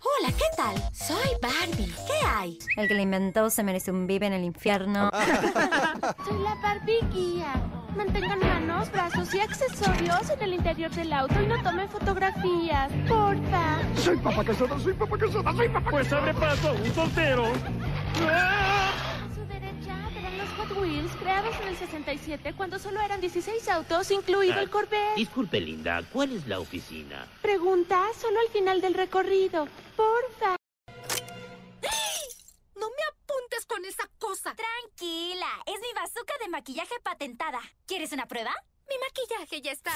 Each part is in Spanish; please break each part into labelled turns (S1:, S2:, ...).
S1: Hola, ¿qué tal? Soy Barbie. ¿Qué hay?
S2: El que la inventó se merece un vive en el infierno.
S3: Soy la Barbie guía. Mantengan manos, brazos y accesorios en el interior del auto y no tomen fotografías. Porfa.
S4: Soy papá casada, soy papá casada, soy papá
S5: Pues abre paso, un soltero.
S3: A Wheels creados en el 67 cuando solo eran 16 autos, incluido el Corvette.
S6: Disculpe, linda, ¿cuál es la oficina?
S3: Pregunta solo al final del recorrido. Porfa.
S1: No me apuntes con esa cosa. Tranquila, es mi bazooka de maquillaje patentada. ¿Quieres una prueba? Mi maquillaje ya está.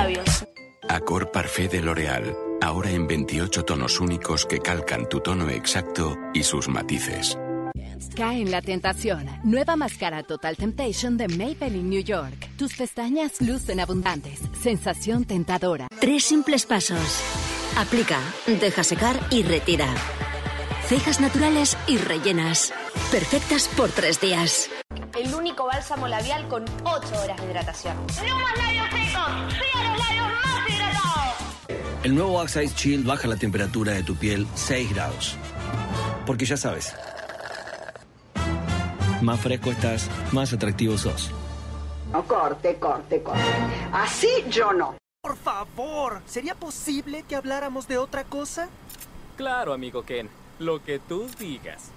S7: Labios.
S8: Acor Parfait de L'Oréal. Ahora en 28 tonos únicos que calcan tu tono exacto y sus matices.
S9: Cae en la tentación. Nueva máscara Total Temptation de Maybelline New York. Tus pestañas lucen abundantes. Sensación tentadora.
S10: Tres simples pasos. Aplica, deja secar y retira. Cejas naturales y rellenas. Perfectas por tres días.
S7: El único bálsamo labial con 8 horas de hidratación.
S11: ¡No más labios secos! ¡Sí a los labios más hidratados!
S12: El nuevo Oxize Shield baja la temperatura de tu piel 6 grados. Porque ya sabes, más fresco estás, más atractivo sos.
S13: No, corte, corte, corte. Así yo no.
S14: Por favor, ¿sería posible que habláramos de otra cosa?
S15: Claro, amigo Ken, lo que tú digas.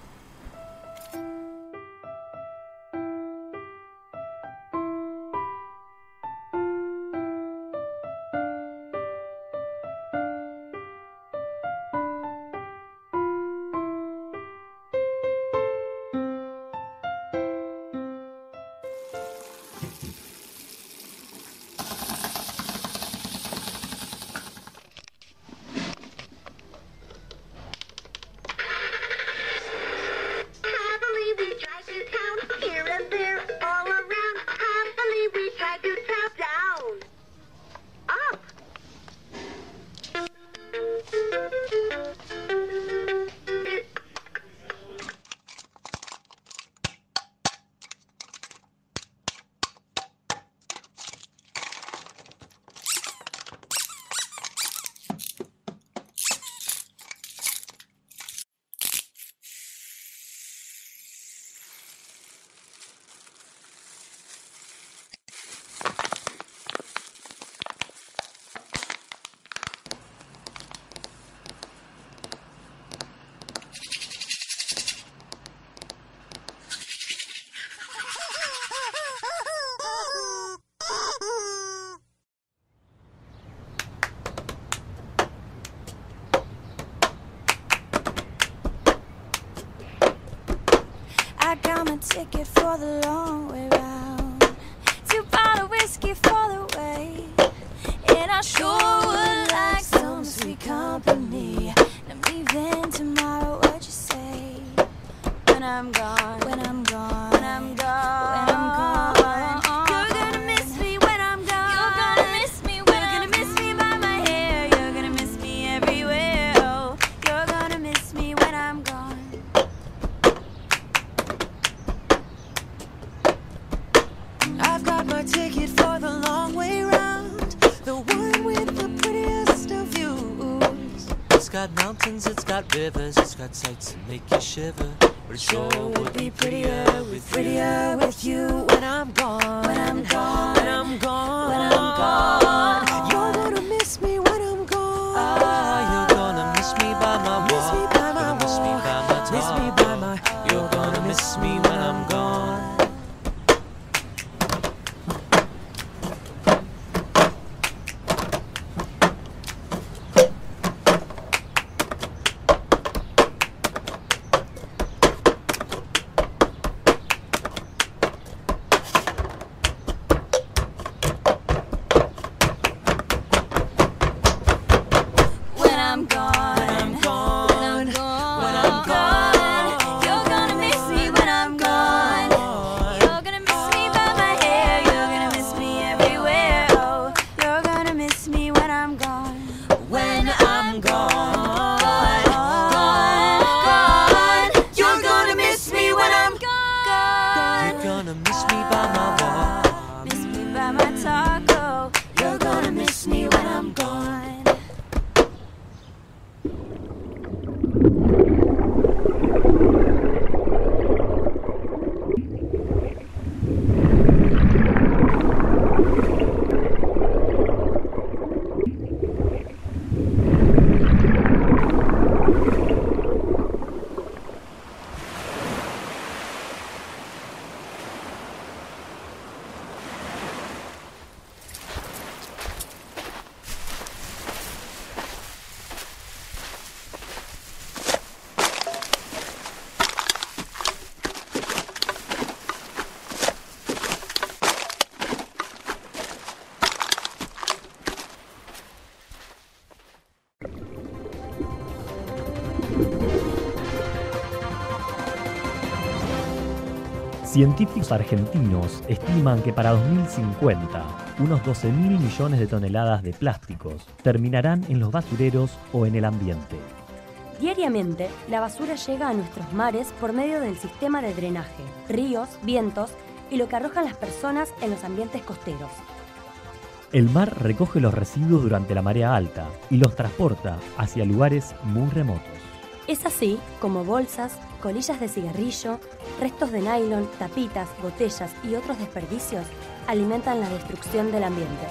S16: Ticket for the long way round. Two bottle whiskey for the way. And I sure would like some sweet company. I'm leaving tomorrow, what you say? When I'm gone, when I'm gone, when I'm gone, when I'm gone.
S17: Got
S18: mountains, it's got rivers, it's got sights that make you shiver. But it sure would be prettier with
S17: Prettier with you when I'm gone. When I'm gone. When I'm gone. When I'm gone. You're gonna miss me when I'm gone.
S18: Ah, you're gonna miss me by my walk.
S17: Miss me by my
S18: Miss me by my talk.
S17: Miss me by my.
S18: You're gonna miss me when
S19: Científicos argentinos estiman que para 2050 unos 12 mil millones de toneladas de plásticos terminarán en los basureros o en el ambiente.
S20: Diariamente, la basura llega a nuestros mares por medio del sistema de drenaje, ríos, vientos y lo que arrojan las personas en los ambientes costeros.
S19: El mar recoge los residuos durante la marea alta y los transporta hacia lugares muy remotos.
S20: Es así como bolsas, colillas de cigarrillo, restos de nylon, tapitas, botellas y otros desperdicios alimentan la destrucción del ambiente.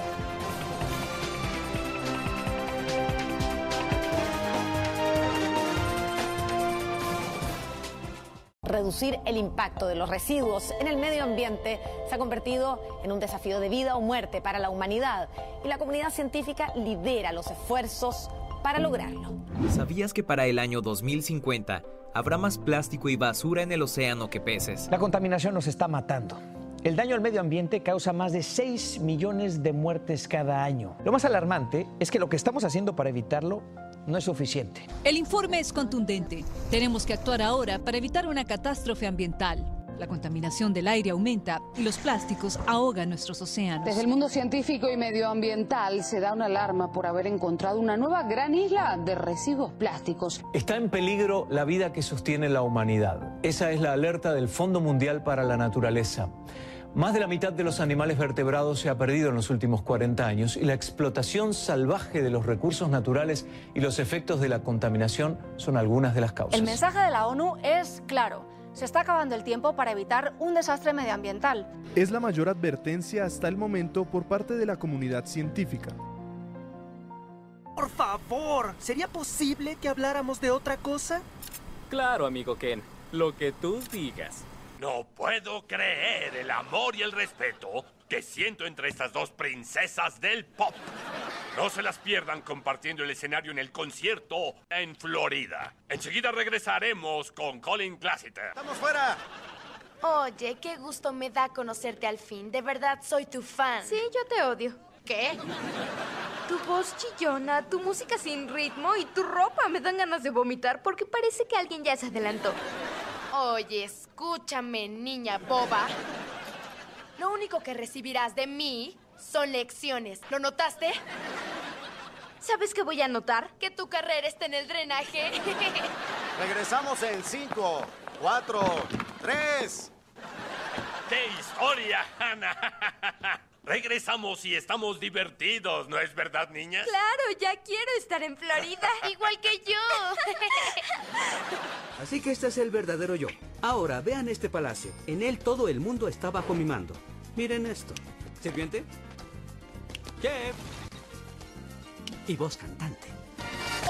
S21: Reducir el impacto de los residuos en el medio ambiente se ha convertido en un desafío de vida o muerte para la humanidad y la comunidad científica lidera los esfuerzos para lograrlo.
S22: ¿Sabías que para el año 2050 habrá más plástico y basura en el océano que peces?
S23: La contaminación nos está matando. El daño al medio ambiente causa más de 6 millones de muertes cada año. Lo más alarmante es que lo que estamos haciendo para evitarlo no es suficiente.
S24: El informe es contundente. Tenemos que actuar ahora para evitar una catástrofe ambiental. La contaminación del aire aumenta y los plásticos ahogan nuestros océanos.
S25: Desde el mundo científico y medioambiental se da una alarma por haber encontrado una nueva gran isla de residuos plásticos.
S26: Está en peligro la vida que sostiene la humanidad. Esa es la alerta del Fondo Mundial para la Naturaleza. Más de la mitad de los animales vertebrados se ha perdido en los últimos 40 años y la explotación salvaje de los recursos naturales y los efectos de la contaminación son algunas de las causas.
S27: El mensaje de la ONU es claro. Se está acabando el tiempo para evitar un desastre medioambiental.
S28: Es la mayor advertencia hasta el momento por parte de la comunidad científica.
S14: Por favor, ¿sería posible que habláramos de otra cosa?
S15: Claro, amigo Ken. Lo que tú digas.
S29: No puedo creer el amor y el respeto que siento entre estas dos princesas del pop. No se las pierdan compartiendo el escenario en el concierto en Florida. Enseguida regresaremos con Colin Classiter.
S4: ¡Estamos fuera!
S30: Oye, qué gusto me da conocerte al fin. De verdad, soy tu fan.
S27: Sí, yo te odio.
S30: ¿Qué?
S27: Tu voz chillona, tu música sin ritmo y tu ropa me dan ganas de vomitar porque parece que alguien ya se adelantó.
S30: Oye, escúchame, niña boba. Lo único que recibirás de mí son lecciones. ¿Lo notaste?
S27: ¿Sabes qué voy a notar?
S30: Que tu carrera está en el drenaje.
S31: Regresamos en 5, 4, 3.
S29: ¡Qué historia, Hannah! Regresamos y estamos divertidos, ¿no es verdad, niñas?
S27: Claro, ya quiero estar en Florida.
S30: Igual que yo.
S32: Así que este es el verdadero yo. Ahora, vean este palacio. En él todo el mundo está bajo mi mando. Miren esto. ¿Sirviente? Chef. Y voz cantante.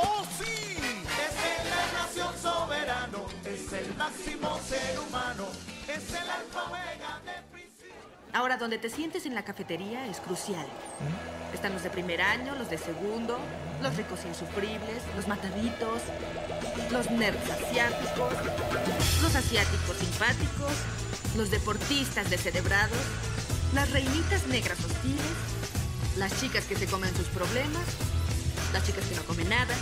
S33: ¡Oh, sí! Es el la nación soberano, es el máximo ser humano, es el alfa omega de principio.
S34: Ahora, donde te sientes en la cafetería es crucial. Están los de primer año, los de segundo, los ricos insufribles, los mataditos, los nerds asiáticos, los asiáticos simpáticos, los deportistas descerebrados, las reinitas negras hostiles, las chicas que se comen sus problemas, las chicas que no comen nada,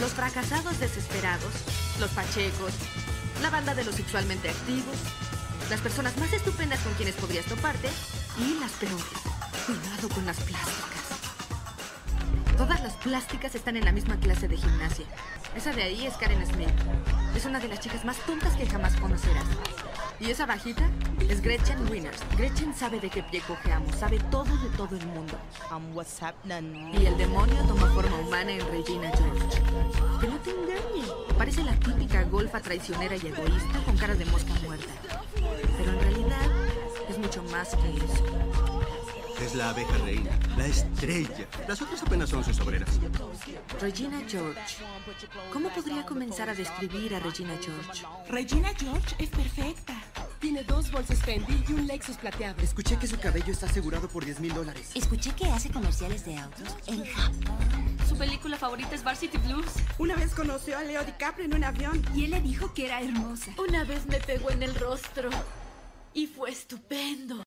S34: los fracasados desesperados, los pachecos, la banda de los sexualmente activos, las personas más estupendas con quienes podrías toparte y las peores. Cuidado con las plásticas. Todas las plásticas están en la misma clase de gimnasia. Esa de ahí es Karen Smith. Es una de las chicas más tontas que jamás conocerás. Y esa bajita es Gretchen Winners. Gretchen sabe de qué pie cojeamos, sabe todo de todo el mundo. Y el demonio toma forma humana en Regina George. Que no te engañe. Parece la típica golfa traicionera y egoísta con cara de mosca muerta. Pero en realidad es mucho más que eso.
S35: Es la abeja reina, la estrella. Las otras apenas son sus obreras.
S34: Regina George. ¿Cómo podría comenzar a describir a Regina George?
S36: Regina George es perfecta. Tiene dos bolsos Fendi y un Lexus plateado.
S37: Escuché que su cabello está asegurado por 10 mil dólares.
S38: Escuché que hace comerciales de autos en Japón.
S39: Su película favorita es Varsity Blues.
S36: Una vez conoció a Leo DiCaprio en un avión.
S39: Y él le dijo que era hermosa.
S38: Una vez me pegó en el rostro. Y fue estupendo.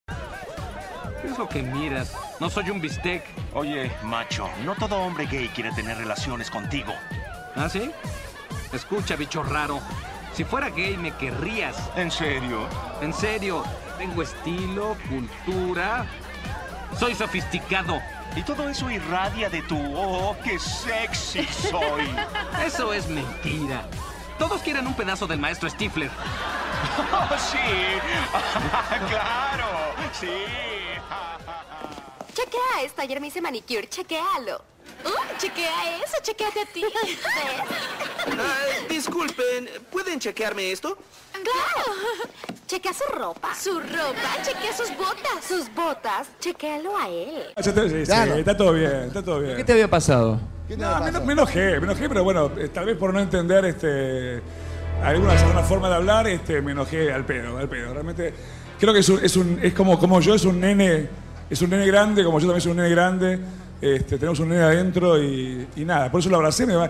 S40: ¿Qué es lo que miras? No soy un bistec.
S41: Oye, macho, no todo hombre gay quiere tener relaciones contigo.
S40: ¿Ah, sí? Escucha, bicho raro. Si fuera gay, me querrías.
S41: ¿En serio?
S40: En serio. Tengo estilo, cultura. Soy sofisticado.
S41: Y todo eso irradia de tu oh, qué sexy soy.
S40: Eso es mentira. Todos quieren un pedazo del maestro Stifler.
S41: Oh, sí. claro. Sí.
S27: Chequea esto, ayer me hice manicure, chequealo. Uh, chequea eso, chequeate a ti.
S42: Ah, disculpen, ¿pueden chequearme esto?
S27: ¡Claro! Chequea su ropa. Su ropa, chequea sus botas. Sus botas, chequealo a él.
S4: Sí, sí,
S43: Claro.
S4: está todo bien, está todo bien.
S43: ¿Qué te había pasado?
S4: No, me, me enojé, me enojé, pero bueno, eh, tal vez por no entender este, alguna, alguna forma de hablar, este, me enojé al pedo, al pedo. Realmente creo que es, un, es, un- es como, como yo, es un nene, es un nene grande, como yo también soy un nene grande. Este, tenemos un nene adentro y, y nada, por eso lo abracé, me va.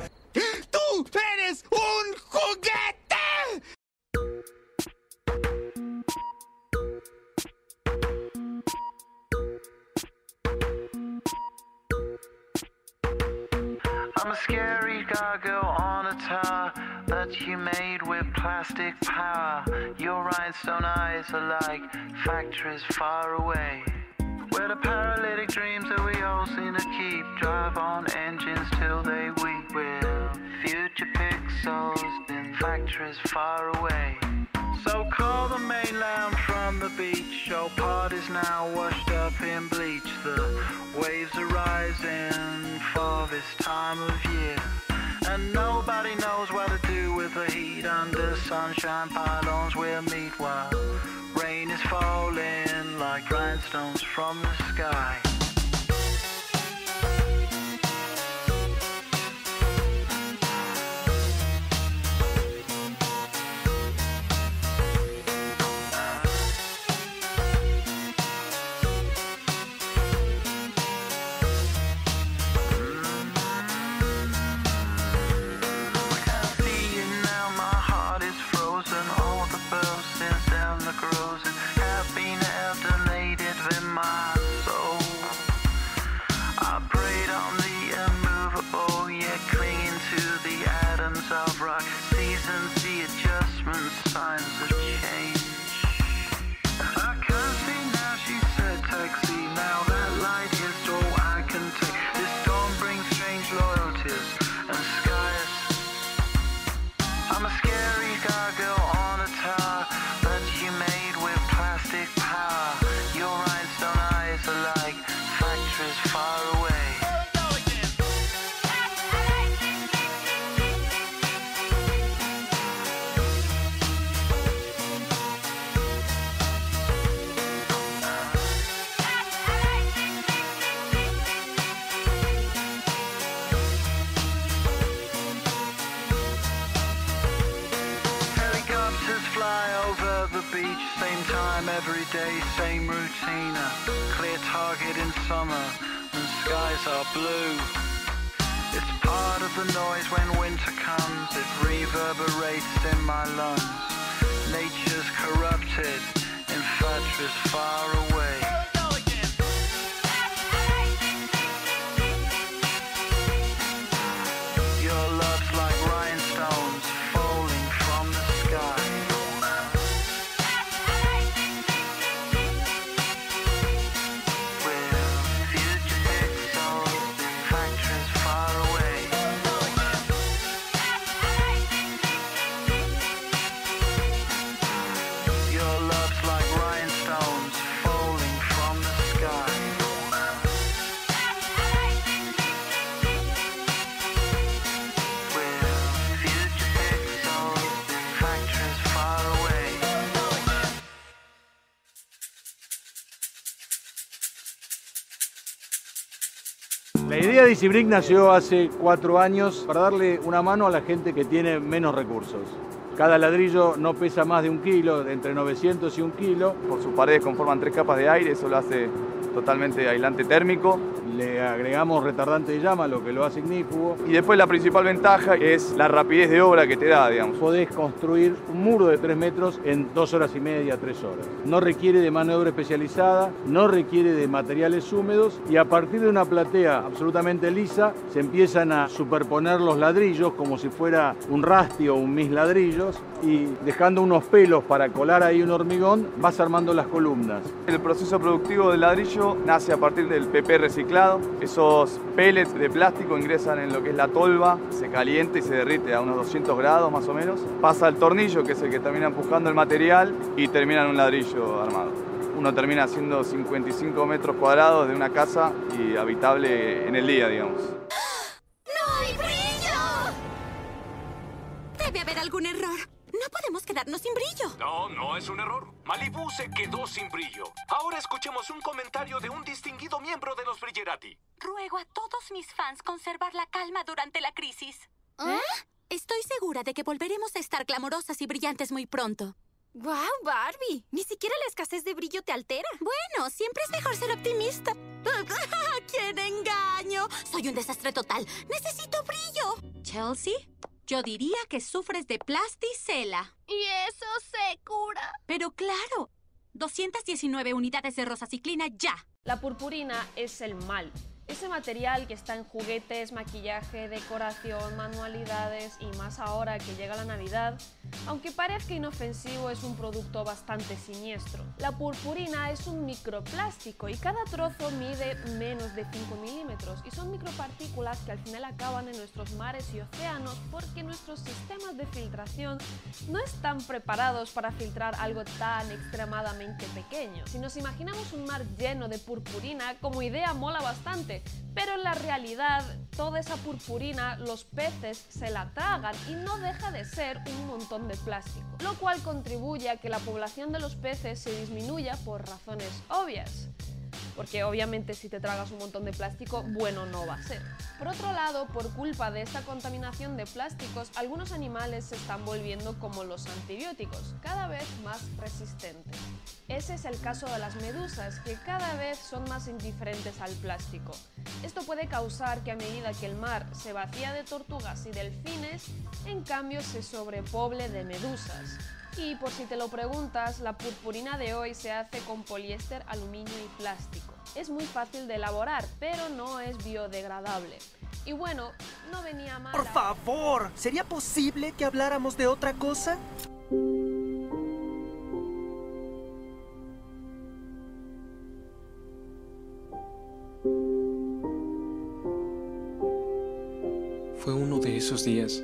S44: A scary gargoyle on a tower that you made with plastic power. Your rhinestone eyes are like factories far away. Where the paralytic dreams that we all seem to keep drive on engines till they weep. With future pixels in factories far away. So call the mainland from the beach. Your part is now washed up in bleach. The waves are rising for this time of year. And nobody knows what to do with the heat under sunshine pylons we'll meet while rain is falling like grindstones from the sky. Day, same routine. Clear target in summer, when skies are blue. It's part of the noise when winter comes, it reverberates in my lungs. Nature's corrupted, infatuous far away.
S45: De Easybrick nació hace cuatro años para darle una mano a la gente que tiene menos recursos. Cada ladrillo no pesa más de un kilo, entre 900 y un kilo.
S46: Por sus paredes conforman tres capas de aire, eso lo hace totalmente aislante térmico.
S45: Le agregamos retardante de llama, lo que lo hace ignífugo.
S46: Y después la principal ventaja es la rapidez de obra que te da, digamos.
S45: Podés construir un muro de 3 metros en dos horas y media, tres horas. No requiere de mano de obra especializada, no requiere de materiales húmedos y a partir de una platea absolutamente lisa se empiezan a superponer los ladrillos como si fuera un rasti o un mis ladrillos y dejando unos pelos para colar ahí un hormigón vas armando las columnas.
S46: El proceso productivo del ladrillo nace a partir del PP reciclado. Esos pellets de plástico ingresan en lo que es la tolva, se calienta y se derrite a unos 200 grados más o menos. Pasa al tornillo, que es el que termina empujando el material, y termina en un ladrillo armado. Uno termina haciendo 55 metros cuadrados de una casa y habitable en el día, digamos.
S47: Quedarnos sin brillo.
S40: No, no es un error. Malibu se quedó sin brillo. Ahora escuchemos un comentario de un distinguido miembro de los Brillerati.
S47: Ruego a todos mis fans conservar la calma durante la crisis. ¿Eh? Estoy segura de que volveremos a estar glamorosas y brillantes muy pronto.
S48: ¡Wow, Barbie! Ni siquiera la escasez de brillo te altera.
S47: Bueno, siempre es mejor ser optimista. ¡Quién engaño! Soy un desastre total. Necesito brillo.
S49: Chelsea, yo diría que sufres de plasticela.
S47: Y eso se cura.
S49: Pero claro, 219 unidades de rosaciclina ya.
S50: La purpurina es el mal. Ese material que está en juguetes, maquillaje, decoración, manualidades y más ahora que llega la Navidad, aunque parezca inofensivo es un producto bastante siniestro. La purpurina es un microplástico y cada trozo mide menos de 5 milímetros y son micropartículas que al final acaban en nuestros mares y océanos porque nuestros sistemas de filtración no están preparados para filtrar algo tan extremadamente pequeño. Si nos imaginamos un mar lleno de purpurina, como idea mola bastante, pero en la realidad toda esa purpurina los peces se la tragan y no deja de ser un montón de plástico, lo cual contribuye a que la población de los peces se disminuya por razones obvias. Porque obviamente si te tragas un montón de plástico, bueno no va a ser. Por otro lado, por culpa de esta contaminación de plásticos, algunos animales se están volviendo como los antibióticos, cada vez más resistentes. Ese es el caso de las medusas, que cada vez son más indiferentes al plástico. Esto puede causar que a medida que el mar se vacía de tortugas y delfines, en cambio se sobrepoble de medusas. Y por si te lo preguntas, la purpurina de hoy se hace con poliéster, aluminio y plástico. Es muy fácil de elaborar, pero no es biodegradable. Y bueno, no venía mal.
S14: Por favor, ¿sería posible que habláramos de otra cosa?
S51: Fue uno de esos días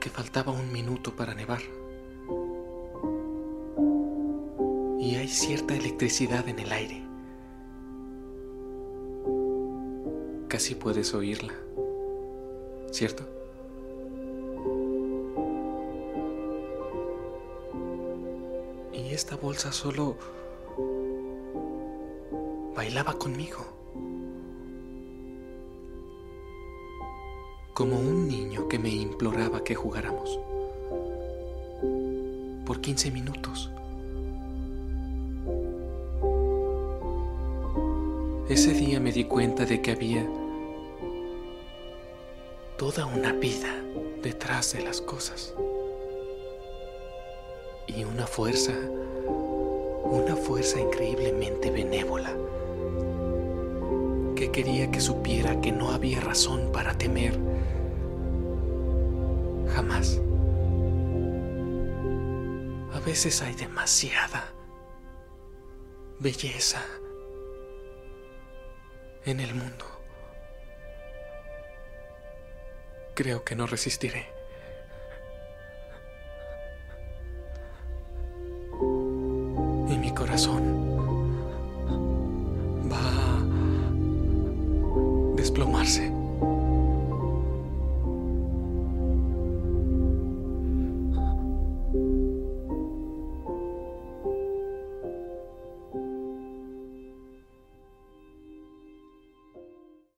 S51: que faltaba un minuto para nevar. Y hay cierta electricidad en el aire. casi puedes oírla, ¿cierto? Y esta bolsa solo bailaba conmigo. Como un niño que me imploraba que jugáramos. Por 15 minutos. Ese día me di cuenta de que había toda una vida detrás de las cosas. Y una fuerza, una fuerza increíblemente benévola, que quería que supiera que no había razón para temer. Jamás. A veces hay demasiada belleza en el mundo. Creo que no resistiré.